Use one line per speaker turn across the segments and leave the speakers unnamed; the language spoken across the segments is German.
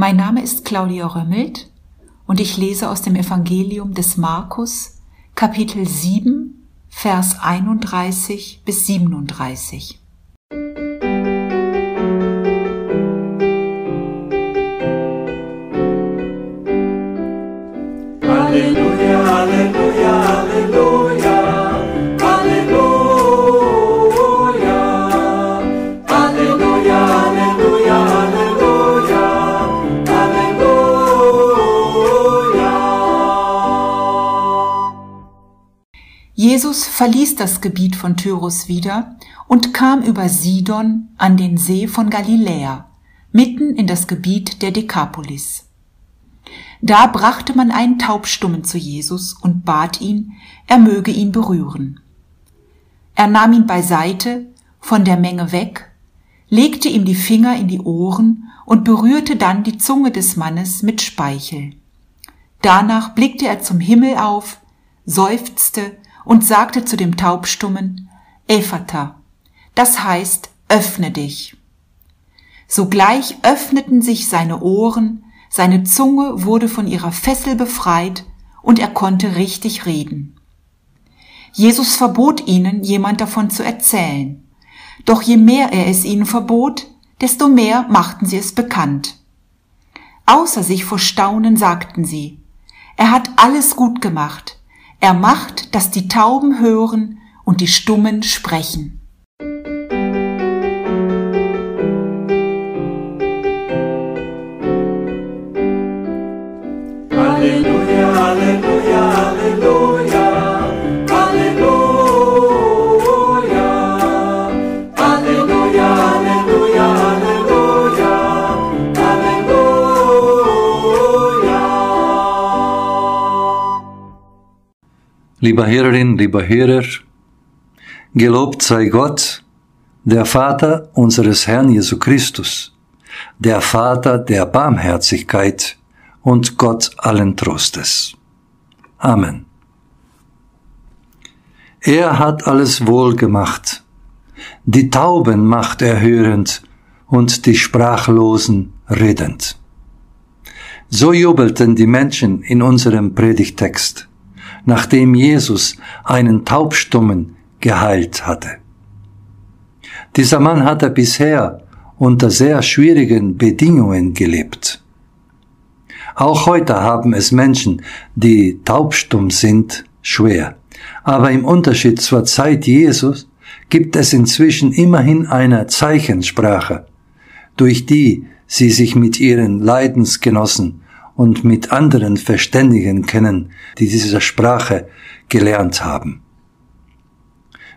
Mein Name ist Claudia Römmelt und ich lese aus dem Evangelium des Markus, Kapitel 7, Vers 31 bis 37. Jesus verließ das Gebiet von Tyrus wieder und kam über Sidon an den See von Galiläa, mitten in das Gebiet der Dekapolis. Da brachte man einen Taubstummen zu Jesus und bat ihn, er möge ihn berühren. Er nahm ihn beiseite, von der Menge weg, legte ihm die Finger in die Ohren und berührte dann die Zunge des Mannes mit Speichel. Danach blickte er zum Himmel auf, seufzte und sagte zu dem Taubstummen, Ephata, das heißt, öffne dich. Sogleich öffneten sich seine Ohren, seine Zunge wurde von ihrer Fessel befreit und er konnte richtig reden. Jesus verbot ihnen, jemand davon zu erzählen. Doch je mehr er es ihnen verbot, desto mehr machten sie es bekannt. Außer sich vor Staunen sagten sie, er hat alles gut gemacht. Er macht, dass die Tauben hören und die Stummen sprechen.
Lieber Hörerin, lieber Hörer, gelobt sei Gott, der Vater unseres Herrn Jesu Christus, der Vater der Barmherzigkeit und Gott allen Trostes. Amen. Er hat alles wohl gemacht, die Tauben macht er hörend und die Sprachlosen redend. So jubelten die Menschen in unserem Predigtext, nachdem Jesus einen Taubstummen geheilt hatte. Dieser Mann hatte bisher unter sehr schwierigen Bedingungen gelebt. Auch heute haben es Menschen, die taubstumm sind, schwer. Aber im Unterschied zur Zeit Jesus gibt es inzwischen immerhin eine Zeichensprache, durch die sie sich mit ihren Leidensgenossen und mit anderen verständigen können, die diese Sprache gelernt haben.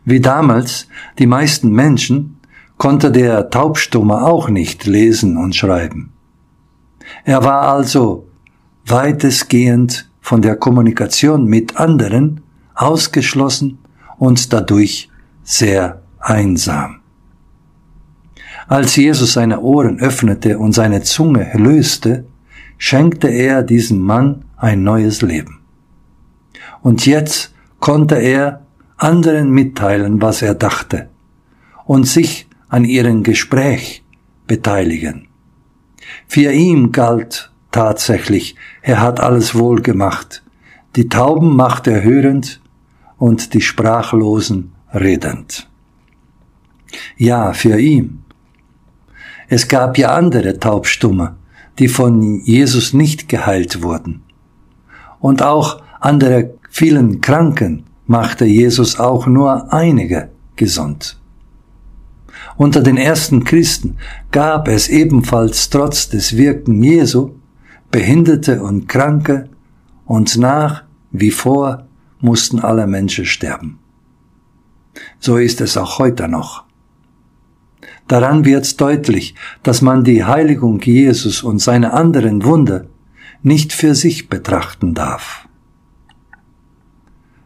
Wie damals die meisten Menschen konnte der Taubstumme auch nicht lesen und schreiben. Er war also weitestgehend von der Kommunikation mit anderen ausgeschlossen und dadurch sehr einsam. Als Jesus seine Ohren öffnete und seine Zunge löste, schenkte er diesem Mann ein neues Leben. Und jetzt konnte er anderen mitteilen, was er dachte und sich an ihrem Gespräch beteiligen. Für ihn galt tatsächlich, er hat alles wohl gemacht. Die Tauben macht er hörend und die Sprachlosen redend. Ja, für ihn. Es gab ja andere Taubstumme, die von Jesus nicht geheilt wurden. Und auch andere vielen Kranken machte Jesus auch nur einige gesund. Unter den ersten Christen gab es ebenfalls trotz des Wirken Jesu Behinderte und Kranke und nach wie vor mussten alle Menschen sterben. So ist es auch heute noch. Daran wird deutlich, dass man die Heiligung Jesus und seine anderen Wunder nicht für sich betrachten darf.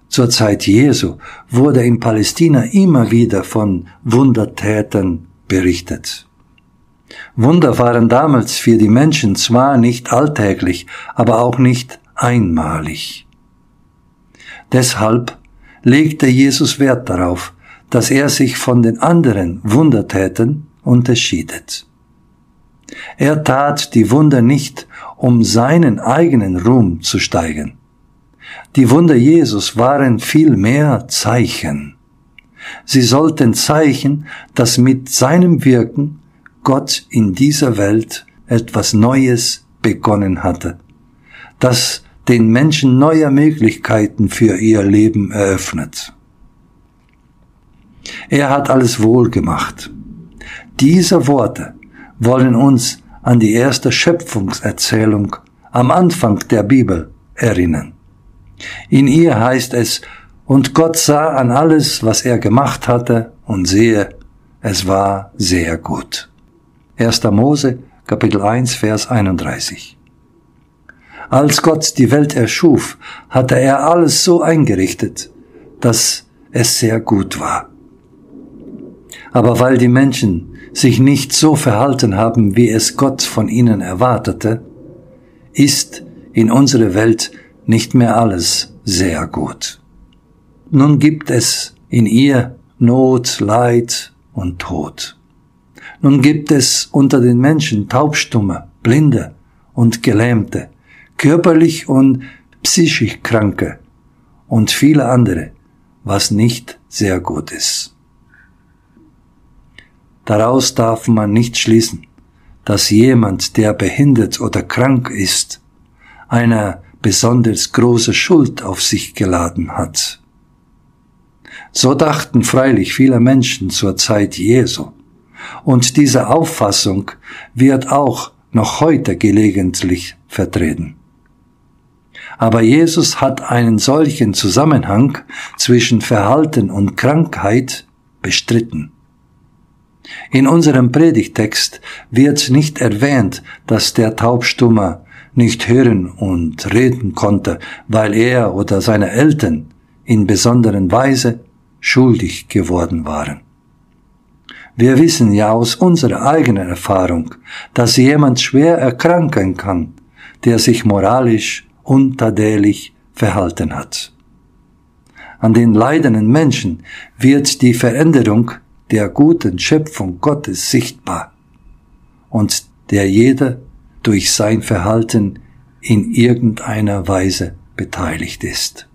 Zur Zeit Jesu wurde in Palästina immer wieder von Wundertätern berichtet. Wunder waren damals für die Menschen zwar nicht alltäglich, aber auch nicht einmalig. Deshalb legte Jesus Wert darauf, dass er sich von den anderen Wundertätern unterschiedet. Er tat die Wunder nicht, um seinen eigenen Ruhm zu steigen. Die Wunder Jesus waren vielmehr Zeichen. Sie sollten Zeichen, dass mit seinem Wirken Gott in dieser Welt etwas Neues begonnen hatte, das den Menschen neue Möglichkeiten für ihr Leben eröffnet. Er hat alles wohl gemacht. Diese Worte wollen uns an die erste Schöpfungserzählung am Anfang der Bibel erinnern. In ihr heißt es, und Gott sah an alles, was er gemacht hatte, und sehe, es war sehr gut. 1. Mose, Kapitel 1, Vers 31. Als Gott die Welt erschuf, hatte er alles so eingerichtet, dass es sehr gut war. Aber weil die Menschen sich nicht so verhalten haben, wie es Gott von ihnen erwartete, ist in unserer Welt nicht mehr alles sehr gut. Nun gibt es in ihr Not, Leid und Tod. Nun gibt es unter den Menschen Taubstumme, Blinde und Gelähmte, körperlich und psychisch Kranke und viele andere, was nicht sehr gut ist. Daraus darf man nicht schließen, dass jemand, der behindert oder krank ist, eine besonders große Schuld auf sich geladen hat. So dachten freilich viele Menschen zur Zeit Jesu. Und diese Auffassung wird auch noch heute gelegentlich vertreten. Aber Jesus hat einen solchen Zusammenhang zwischen Verhalten und Krankheit bestritten. In unserem Predigtext wird nicht erwähnt, dass der Taubstummer nicht hören und reden konnte, weil er oder seine Eltern in besonderen Weise schuldig geworden waren. Wir wissen ja aus unserer eigenen Erfahrung, dass jemand schwer erkranken kann, der sich moralisch untadelig verhalten hat. An den leidenden Menschen wird die Veränderung der guten Schöpfung Gottes sichtbar und der jeder durch sein Verhalten in irgendeiner Weise beteiligt ist.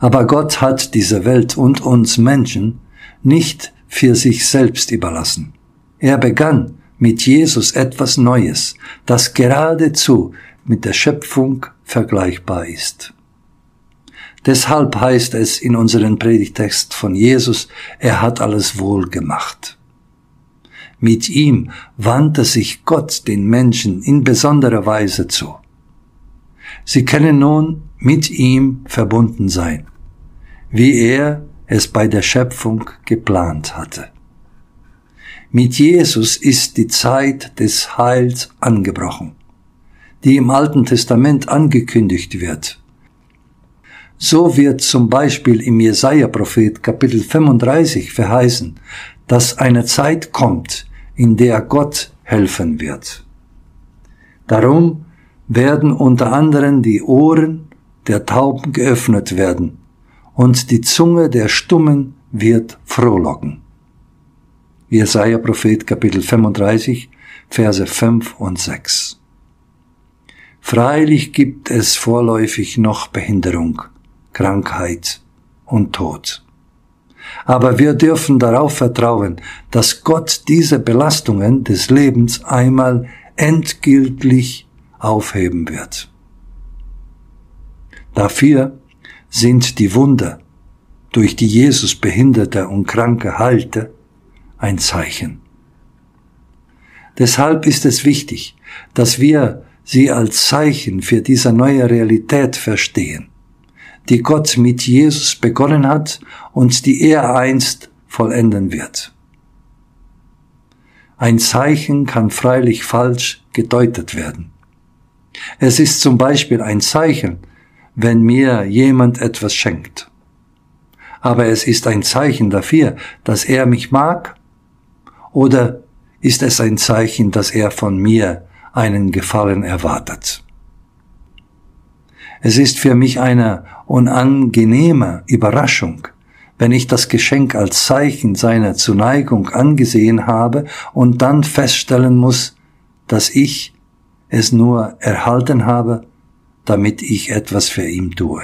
Aber Gott hat diese Welt und uns Menschen nicht für sich selbst überlassen. Er begann mit Jesus etwas Neues, das geradezu mit der Schöpfung vergleichbar ist. Deshalb heißt es in unserem Predigtext von Jesus, er hat alles wohl gemacht. Mit ihm wandte sich Gott den Menschen in besonderer Weise zu. Sie können nun mit ihm verbunden sein, wie er es bei der Schöpfung geplant hatte. Mit Jesus ist die Zeit des Heils angebrochen, die im Alten Testament angekündigt wird so wird zum Beispiel im Jesaja-Prophet Kapitel 35 verheißen, dass eine Zeit kommt, in der Gott helfen wird. Darum werden unter anderem die Ohren der Tauben geöffnet werden und die Zunge der Stummen wird frohlocken. Jesaja Prophet Kapitel 35 Verse 5 und 6. Freilich gibt es vorläufig noch Behinderung, Krankheit und Tod. Aber wir dürfen darauf vertrauen, dass Gott diese Belastungen des Lebens einmal endgültig aufheben wird. Dafür sind die Wunder, durch die Jesus Behinderte und Kranke heilte, ein Zeichen. Deshalb ist es wichtig, dass wir sie als Zeichen für diese neue Realität verstehen die Gott mit Jesus begonnen hat und die er einst vollenden wird. Ein Zeichen kann freilich falsch gedeutet werden. Es ist zum Beispiel ein Zeichen, wenn mir jemand etwas schenkt. Aber es ist ein Zeichen dafür, dass er mich mag? Oder ist es ein Zeichen, dass er von mir einen Gefallen erwartet? Es ist für mich eine unangenehme Überraschung, wenn ich das Geschenk als Zeichen seiner Zuneigung angesehen habe und dann feststellen muss, dass ich es nur erhalten habe, damit ich etwas für ihn tue.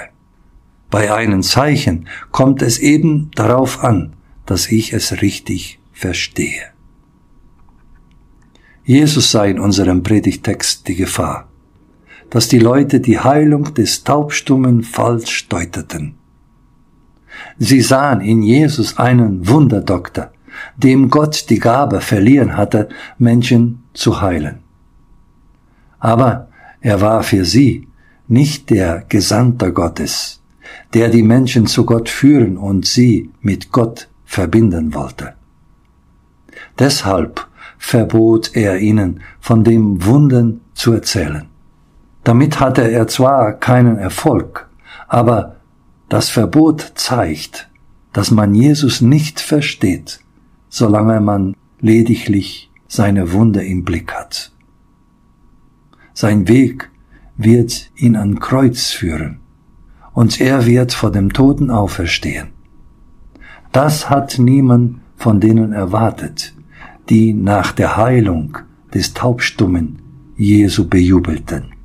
Bei einem Zeichen kommt es eben darauf an, dass ich es richtig verstehe. Jesus sah in unserem Predigtext die Gefahr, dass die Leute die Heilung des Taubstummen falsch deuteten. Sie sahen in Jesus einen Wunderdoktor, dem Gott die Gabe verliehen hatte, Menschen zu heilen. Aber er war für sie nicht der Gesandter Gottes, der die Menschen zu Gott führen und sie mit Gott verbinden wollte. Deshalb verbot er ihnen, von dem Wunden zu erzählen. Damit hatte er zwar keinen Erfolg, aber das Verbot zeigt, dass man Jesus nicht versteht, solange man lediglich seine Wunde im Blick hat. Sein Weg wird ihn an Kreuz führen und er wird vor dem Toten auferstehen. Das hat niemand von denen erwartet, die nach der Heilung des Taubstummen Jesu bejubelten.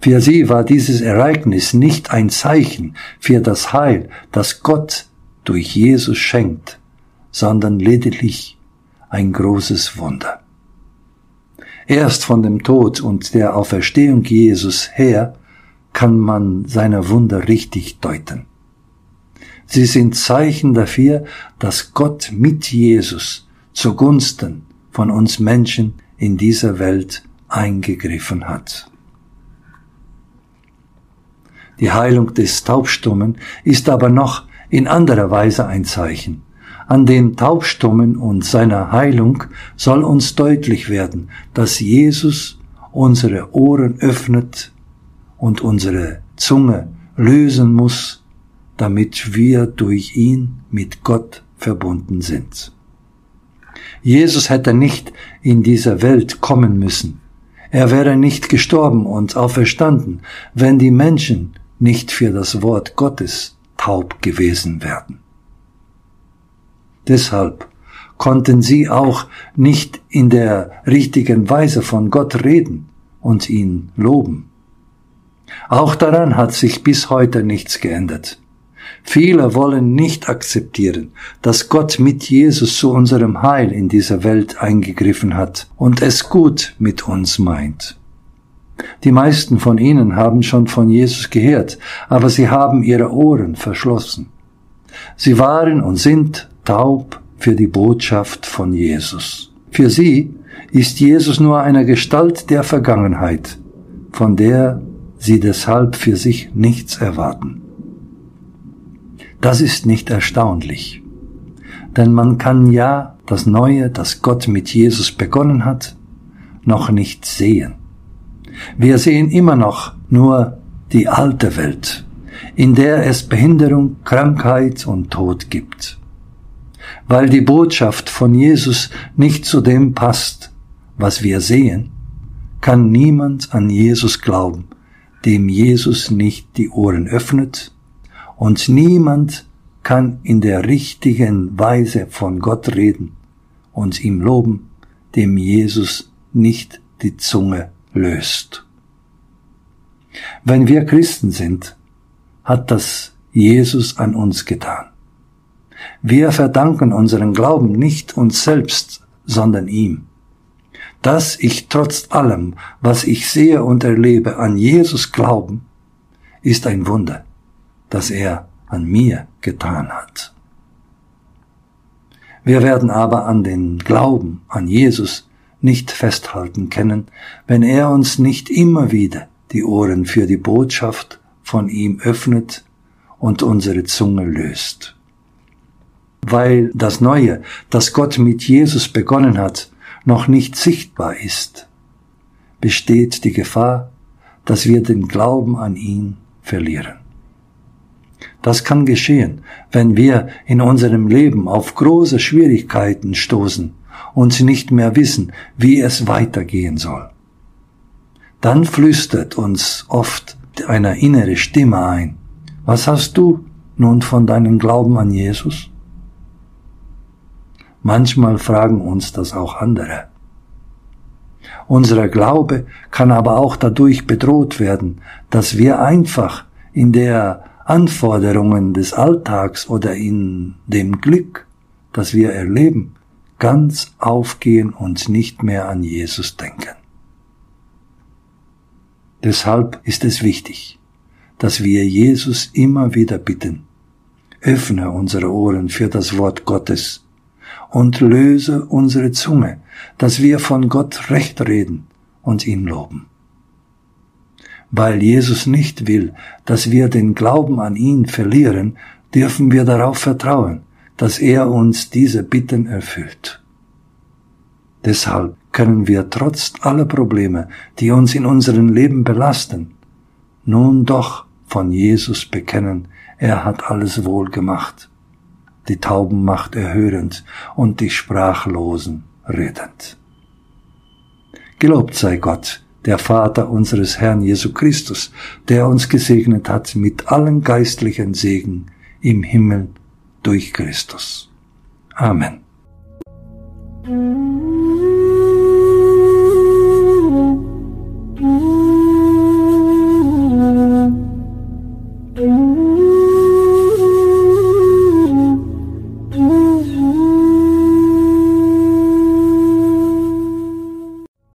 Für sie war dieses Ereignis nicht ein Zeichen für das Heil, das Gott durch Jesus schenkt, sondern lediglich ein großes Wunder. Erst von dem Tod und der Auferstehung Jesus her kann man seine Wunder richtig deuten. Sie sind Zeichen dafür, dass Gott mit Jesus zugunsten von uns Menschen in dieser Welt eingegriffen hat. Die Heilung des Taubstummen ist aber noch in anderer Weise ein Zeichen. An dem Taubstummen und seiner Heilung soll uns deutlich werden, dass Jesus unsere Ohren öffnet und unsere Zunge lösen muss, damit wir durch ihn mit Gott verbunden sind. Jesus hätte nicht in dieser Welt kommen müssen. Er wäre nicht gestorben und auferstanden, wenn die Menschen nicht für das Wort Gottes taub gewesen wären. Deshalb konnten sie auch nicht in der richtigen Weise von Gott reden und ihn loben. Auch daran hat sich bis heute nichts geändert. Viele wollen nicht akzeptieren, dass Gott mit Jesus zu unserem Heil in dieser Welt eingegriffen hat und es gut mit uns meint. Die meisten von ihnen haben schon von Jesus gehört, aber sie haben ihre Ohren verschlossen. Sie waren und sind taub für die Botschaft von Jesus. Für sie ist Jesus nur eine Gestalt der Vergangenheit, von der sie deshalb für sich nichts erwarten. Das ist nicht erstaunlich, denn man kann ja das Neue, das Gott mit Jesus begonnen hat, noch nicht sehen. Wir sehen immer noch nur die alte Welt, in der es Behinderung, Krankheit und Tod gibt. Weil die Botschaft von Jesus nicht zu dem passt, was wir sehen, kann niemand an Jesus glauben, dem Jesus nicht die Ohren öffnet, und niemand kann in der richtigen Weise von Gott reden und ihm loben, dem Jesus nicht die Zunge löst. Wenn wir Christen sind, hat das Jesus an uns getan. Wir verdanken unseren Glauben nicht uns selbst, sondern ihm. Dass ich trotz allem, was ich sehe und erlebe, an Jesus glauben, ist ein Wunder, das er an mir getan hat. Wir werden aber an den Glauben an Jesus nicht festhalten können, wenn er uns nicht immer wieder die Ohren für die Botschaft von ihm öffnet und unsere Zunge löst. Weil das Neue, das Gott mit Jesus begonnen hat, noch nicht sichtbar ist, besteht die Gefahr, dass wir den Glauben an ihn verlieren. Das kann geschehen, wenn wir in unserem Leben auf große Schwierigkeiten stoßen und nicht mehr wissen, wie es weitergehen soll. Dann flüstert uns oft eine innere Stimme ein. Was hast du nun von deinem Glauben an Jesus? Manchmal fragen uns das auch andere. Unser Glaube kann aber auch dadurch bedroht werden, dass wir einfach in der Anforderungen des Alltags oder in dem Glück, das wir erleben, ganz aufgehen und nicht mehr an Jesus denken. Deshalb ist es wichtig, dass wir Jesus immer wieder bitten, öffne unsere Ohren für das Wort Gottes und löse unsere Zunge, dass wir von Gott recht reden und ihn loben. Weil Jesus nicht will, dass wir den Glauben an ihn verlieren, dürfen wir darauf vertrauen, dass er uns diese Bitten erfüllt. Deshalb können wir trotz aller Probleme, die uns in unserem Leben belasten, nun doch von Jesus bekennen, er hat alles wohl gemacht die Tauben macht erhörend und die Sprachlosen redend. Gelobt sei Gott, der Vater unseres Herrn Jesu Christus, der uns gesegnet hat mit allen geistlichen Segen im Himmel Durch Christus. Amen.